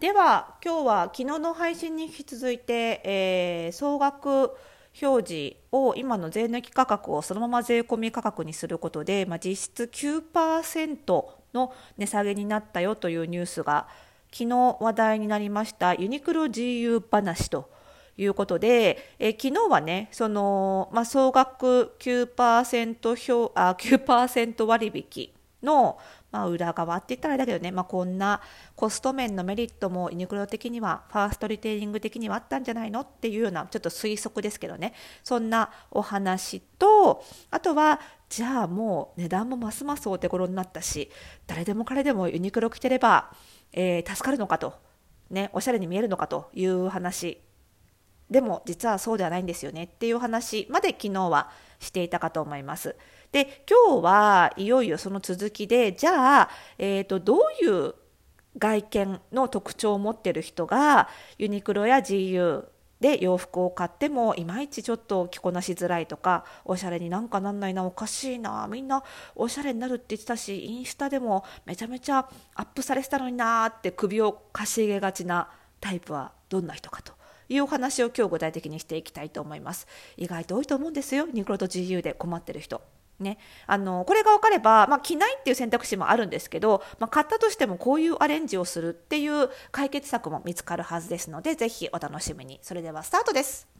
では今日は昨日の配信に引き続いて、えー、総額表示を今の税抜き価格をそのまま税込み価格にすることで、まあ、実質9%の値下げになったよというニュースが昨日話題になりましたユニクロ GU 話ということで、え昨日はねその、まあ、総額9%表あ9%割引の、まあ、裏側って言ったらあれだけどね、まあ、こんなコスト面のメリットもユニクロ的にはファーストリテイリング的にはあったんじゃないのっていうようなちょっと推測ですけどね。そんなお話とあとはじゃあもう値段もますますお手頃になったし誰でも彼でもユニクロ着てれば、えー、助かるのかと、ね、おしゃれに見えるのかという話。でも実はそうではないんですよね。っていう話まで昨日はしていたかと思います。で今日はいよいよその続きでじゃあ、えーと、どういう外見の特徴を持ってる人がユニクロや GU で洋服を買ってもいまいちちょっと着こなしづらいとかおしゃれになんかなんないなおかしいなみんなおしゃれになるって言ってたしインスタでもめちゃめちゃアップされてたのになーって首をかしげがちなタイプはどんな人かというお話を今日具体的にしていきたいと思います。意外と多いと思うんですよ。ニクロと GU で困ってる人。ね、あのこれが分かれば、まあ、着ないっていう選択肢もあるんですけど、まあ、買ったとしてもこういうアレンジをするっていう解決策も見つかるはずですのでぜひお楽しみに。それではスタートです。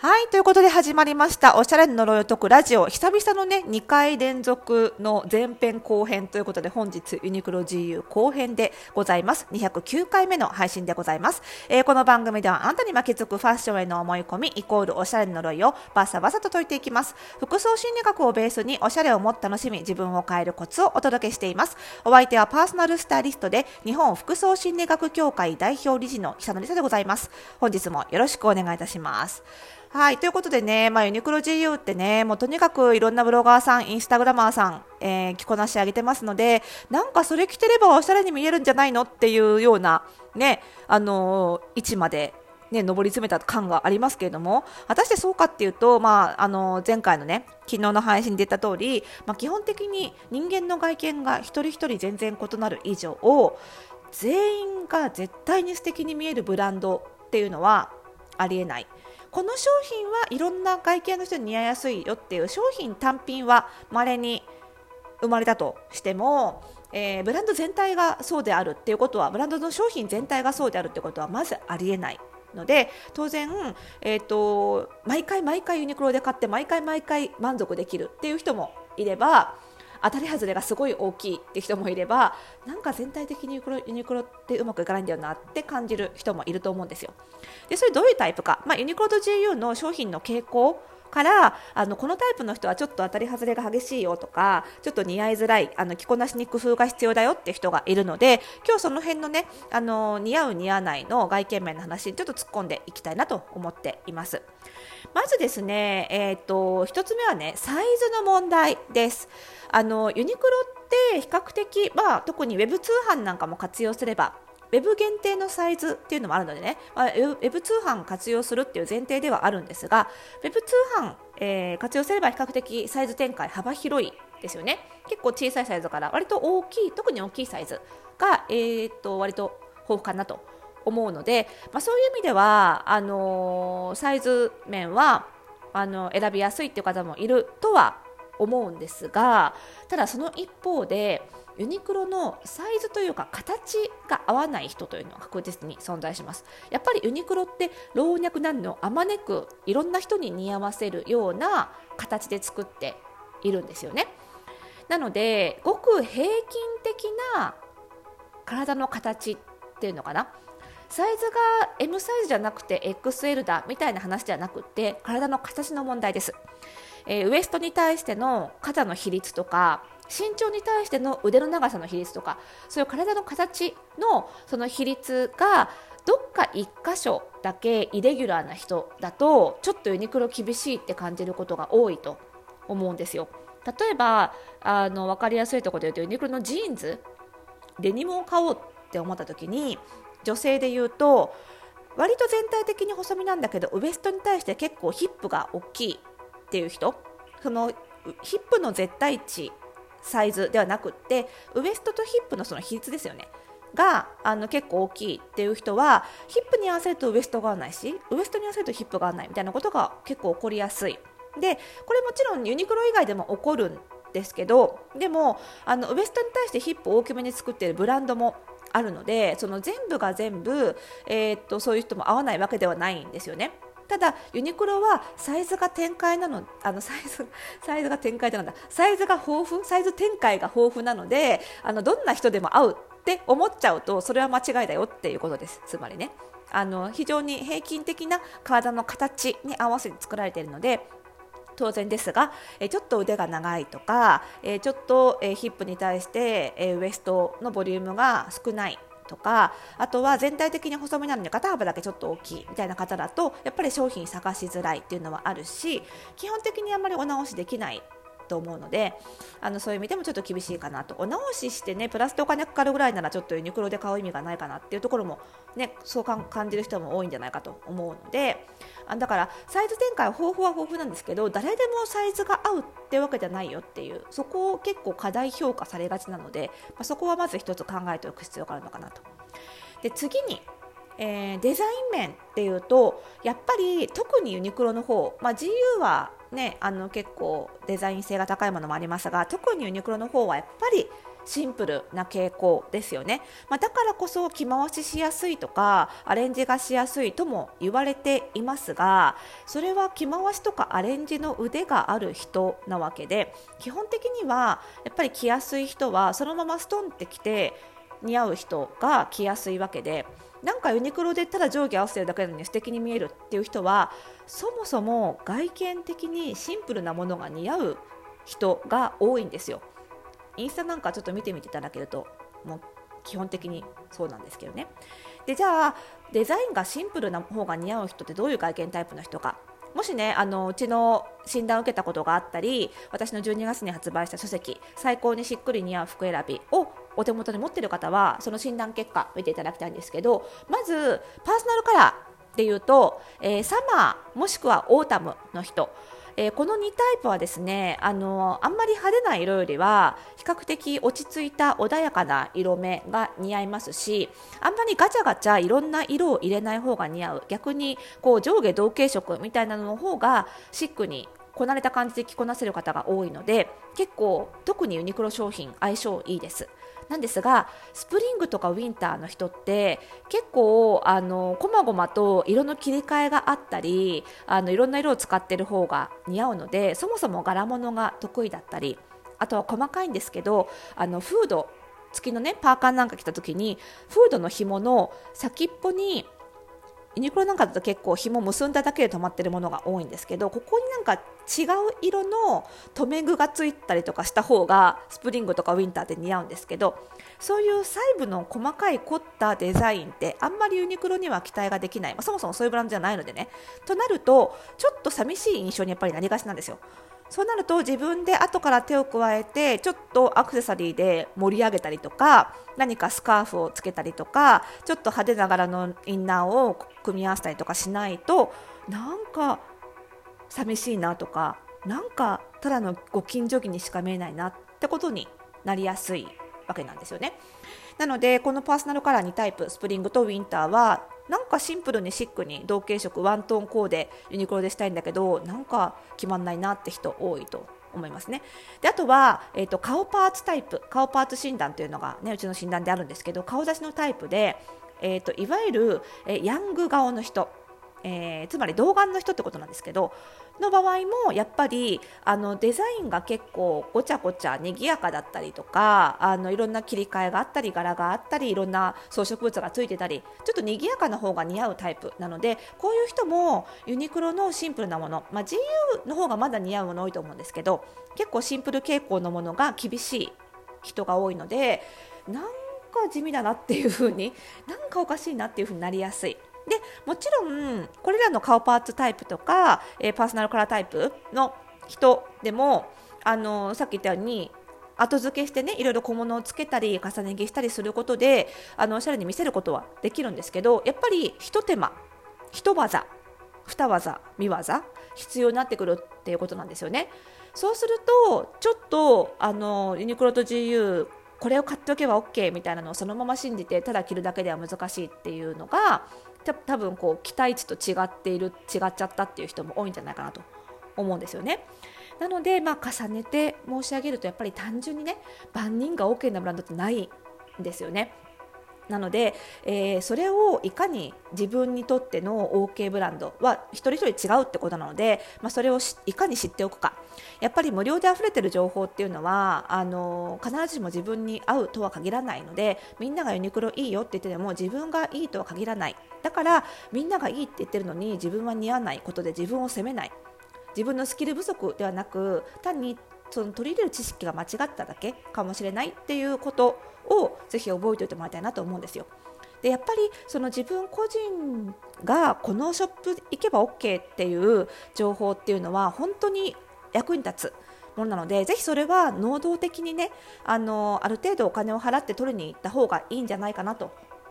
はい、ということで始まりました、おしゃれの呪いを解くラジオ。久々のね、2回連続の前編後編ということで、本日、ユニクロ GU 後編でございます。209回目の配信でございます。えー、この番組では、あなたに巻きつくファッションへの思い込み、イコールおしゃれの呪いをバサバサと解いていきます。服装心理学をベースに、おしゃれをもっと楽しみ、自分を変えるコツをお届けしています。お相手はパーソナルスタイリストで、日本服装心理学協会代表理事の久野里沙でございます。本日もよろしくお願いいたします。はい。ということでね、まあ、ユニクロ GU ってね、もうとにかくいろんなブロガーさん、インスタグラマーさん、えー、着こなし上げてますので、なんかそれ着てればおしゃれに見えるんじゃないのっていうような、ね、あのー、位置までね、上り詰めた感がありますけれども、果たしてそうかっていうと、まあ、あの、前回のね、昨日の配信で言った通り、まあ、基本的に人間の外見が一人一人全然異なる以上を、全員が絶対に素敵に見えるブランドっていうのはありえない。この商品はいろんな外見の人に似合いやすいよっていう商品単品は稀に生まれたとしても、えー、ブランド全体がそうであるっていうことはブランドの商品全体がそうであるってことはまずありえないので当然、えーと毎回毎回ユニクロで買って毎回毎回満足できるっていう人もいれば当たり外れがすごい大きいって人もいればなんか全体的にユニクロユニクロってうまくいかないんだよなって感じる人もいると思うんですよ。でそれどういうタイプか、まあ、ユニクロと GU の商品の傾向からあのこのタイプの人はちょっと当たり外れが激しいよとかちょっと似合いづらいあの着こなしに工夫が必要だよって人がいるので今日その辺のねあの似合う似合わないの外見面の話にちょっと突っ込んでいきたいなと思っています。まずですね、えーと、1つ目はねサイズの問題です。あのユニクロって比較的、まあ、特にウェブ通販なんかも活用すればウェブ限定のサイズっていうのもあるのでね、まあ、ウェブ通販活用するっていう前提ではあるんですがウェブ通販、えー、活用すれば比較的サイズ展開幅広いですよね。結構小さいサイズから割と大きい特に大きいサイズが、えー、っと割と豊富かなと思うので、まあ、そういう意味ではあのー、サイズ面はあの選びやすいっていう方もいるとは思うんですがただその一方でユニクロのサイズというか形が合わない人というのは確実に存在します。やっぱりユニクロって老若男女あまねくいろんな人に似合わせるような形で作っているんですよね。なのでごく平均的な体の形っていうのかな。サイズが M サイズじゃなくて XL だみたいな話じゃなくて体の形の問題です、えー、ウエストに対しての肩の比率とか身長に対しての腕の長さの比率とかそういう体の形のその比率がどっか1箇所だけイレギュラーな人だとちょっとユニクロ厳しいって感じることが多いと思うんですよ。例えばあの分かりやすいところで言うとユニクロのジーンズデニムを買おうって思った時に女性で言うと割と全体的に細身なんだけどウエストに対して結構ヒップが大きい。っていう人そのヒップの絶対値サイズではなくってウエストとヒップのその比率ですよねがあの結構大きいっていう人はヒップに合わせるとウエストが合わないしウエストに合わせるとヒップが合わないみたいなことが結構起こりやすいでこれもちろんユニクロ以外でも起こるんですけどでもあのウエストに対してヒップを大きめに作っているブランドもあるのでその全部が全部、えー、っとそういう人も合わないわけではないんですよね。ただユニクロはサイズが展開なのあのサイズ サイズが展開なんだ。サイズが豊富サイズ展開が豊富なのであのどんな人でも合うって思っちゃうとそれは間違いだよっていうことです。つまりね。あの非常に平均的な体の形に合わせて作られているので当然ですが、えちょっと腕が長いとか、えちょっと、えヒップに対して、えウエストのボリュームが少ないとかあとは全体的に細身なのに肩幅だけちょっと大きいみたいな方だとやっぱり商品探しづらいっていうのはあるし基本的にあんまりお直しできないと思うのであのそういう意味でもちょっと厳しいかなとお直ししてねプラスでお金かかるぐらいならちょっとユニクロで買う意味がないかなっていうところもねそう感じる人も多いんじゃないかと思うのであだからサイズ展開は豊富は豊富なんですけど誰でもサイズが合うってわけじゃないよっていうそこを結構過大評価されがちなので、まあ、そこはまず一つ考えておく必要があるのかなと。で次にえー、デザイン面っていうとやっぱり特にユニクロの方、まあ、GU はね、あの結構デザイン性が高いものもありますが特にユニクロの方はやっぱりシンプルな傾向ですよね、まあ、だからこそ着回ししやすいとかアレンジがしやすいとも言われていますがそれは着回しとかアレンジの腕がある人なわけで基本的にはやっぱり着やすい人はそのままストンって着て似合う人が着やすいわけでなんかユニクロでただ上下合わせるだけなのに素敵に見えるっていう人はそもそも外見的にシンプルなものが似合う人が多いんですよ。インスタなんかちょっと見てみていただけるともう基本的にそうなんですけどね。でじゃあデザインがシンプルな方が似合う人ってどういう外見タイプの人かもしねあのうちの診断を受けたことがあったり私の12月に発売した書籍「最高にしっくり似合う服選び」をお手元に持っている方はその診断結果見ていただきたいんですけどまずパーソナルカラーでいうと、えー、サマーもしくはオータムの人。えー、この2タイプはですねあのあんまり派手な色よりは比較的落ち着いた穏やかな色目が似合いますしあんまりガチャガチャいろんな色を入れない方が似合う逆にこう上下同系色みたいなのの方がシックにこなれた感じで着こなせる方が多いので結構特にユニクロ商品相性いいです。なんですがスプリングとかウィンターの人って結構あのこまごまと色の切り替えがあったりあのいろんな色を使ってる方が似合うのでそもそも柄物が得意だったりあとは細かいんですけどあのフード付きのねパーカーなんか着た時にフードの紐の先っぽにユニクロなんかだと結構紐結んだだけで止まってるものが多いんですけどここになんか違う色の留め具がついたりとかした方がスプリングとかウィンターって似合うんですけどそういう細部の細かい凝ったデザインってあんまりユニクロには期待ができない、まあ、そもそもそういうブランドじゃないのでねとなるとちょっと寂しい印象にやっぱりなりがちなんですよ。そうなると自分で後から手を加えてちょっとアクセサリーで盛り上げたりとか何かスカーフをつけたりとかちょっと派手な柄のインナーを組み合わせたりとかしないとなんか寂しいなとかなんかただのご近所着にしか見えないなってことになりやすいわけなんですよね。なのでこのパーソナルカラー2タイプスプリングとウィンターはなんかシンプルにシックに同系色ワントーンコーデユニクロでしたいんだけどなんか決まんないなって人多いと思いますね。であとは、えーと、顔パーツタイプ顔パーツ診断というのが、ね、うちの診断であるんですけど顔出しのタイプで、えーといわゆる、え、ヤング顔の人えー、つまり童顔の人ってことなんですけどの場合もやっぱりあのデザインが結構ごちゃごちゃ賑やかだったりとかあのいろんな切り替えがあったり柄があったりいろんな装飾物がついてたりちょっと賑やかな方が似合うタイプなのでこういう人もユニクロのシンプルなもの、まあ、GU の方がまだ似合うもの多いと思うんですけど結構シンプル傾向のものが厳しい人が多いのでなんか地味だなっていう風になんかおかしいなっていう風になりやすい。でもちろんこれらの顔パーツタイプとか、えー、パーソナルカラータイプの人でもあのさっき言ったように後付けしてねいろいろ小物をつけたり重ね着したりすることであのおしゃれに見せることはできるんですけどやっぱりひと手間ひと技二技三技必要になってくるっていうことなんですよね。そうするとちょっとあのユニクロと GU これを買っておけば OK みたいなのをそのまま信じてただ着るだけでは難しいっていうのが多分こう期待値と違っている違っちゃったっていう人も多いんじゃないかなと思うんですよね。なので、まあ、重ねて申し上げるとやっぱり単純にね万人が OK なブランドってないんですよね。なので、えー、それをいかに自分にとっての OK ブランドは一人一人違うってことなので、まあ、それをいかに知っておくかやっぱり無料で溢れてる情報っていうのはあの必ずしも自分に合うとは限らないのでみんながユニクロいいよって言ってても自分がいいとは限らないだからみんながいいって言ってるのに自分は似合わないことで自分を責めない自分のスキル不足ではなく単にその取り入れる知識が間違っただけかもしれないっていうことをぜひ覚えておいてもらいたいなと思うんですよ。でやっぱりその自分個人がこのショップ行けば OK っていう情報っていうのは本当に役に立つものなのでぜひそれは能動的にねあのある程度お金を払って取りに行った方がいいんじゃないかなと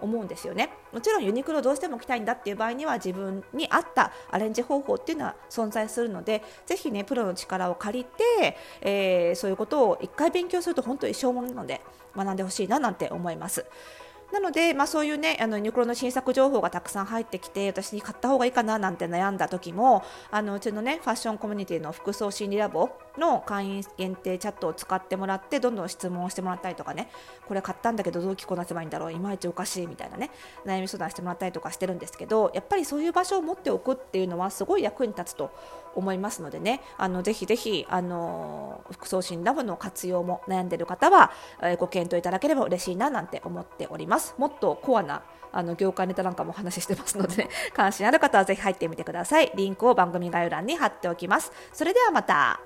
思うんですよねもちろんユニクロどうしても着たいんだっていう場合には自分に合ったアレンジ方法っていうのは存在するのでぜひねプロの力を借りて、えー、そういうことを1回勉強すると本当に一生ものなので学んでほしいななんて思います。なので、まあ、そういうねあのユニクロの新作情報がたくさん入ってきて私に買った方がいいかななんて悩んだ時もあのうちのねファッションコミュニティの服装心理ラボの会員限定チャットを使ってもらってどんどん質問をしてもらったりとかね。これ買ったんだけどどう着こなせばいいんだろういまいちおかしいみたいなね。悩み相談してもらったりとかしてるんですけどやっぱりそういう場所を持っておくっていうのはすごい役に立つと思いますのでね。あのぜひぜひあの服装診ラボの活用も悩んでいる方は、えー、ご検討いただければ嬉しいななんて思っております。もっとコアなあの業界ネタなんかもお話ししてますので、ね、関心ある方はぜひ入ってみてください。リンクを番組概要欄に貼っておきます。それではまた。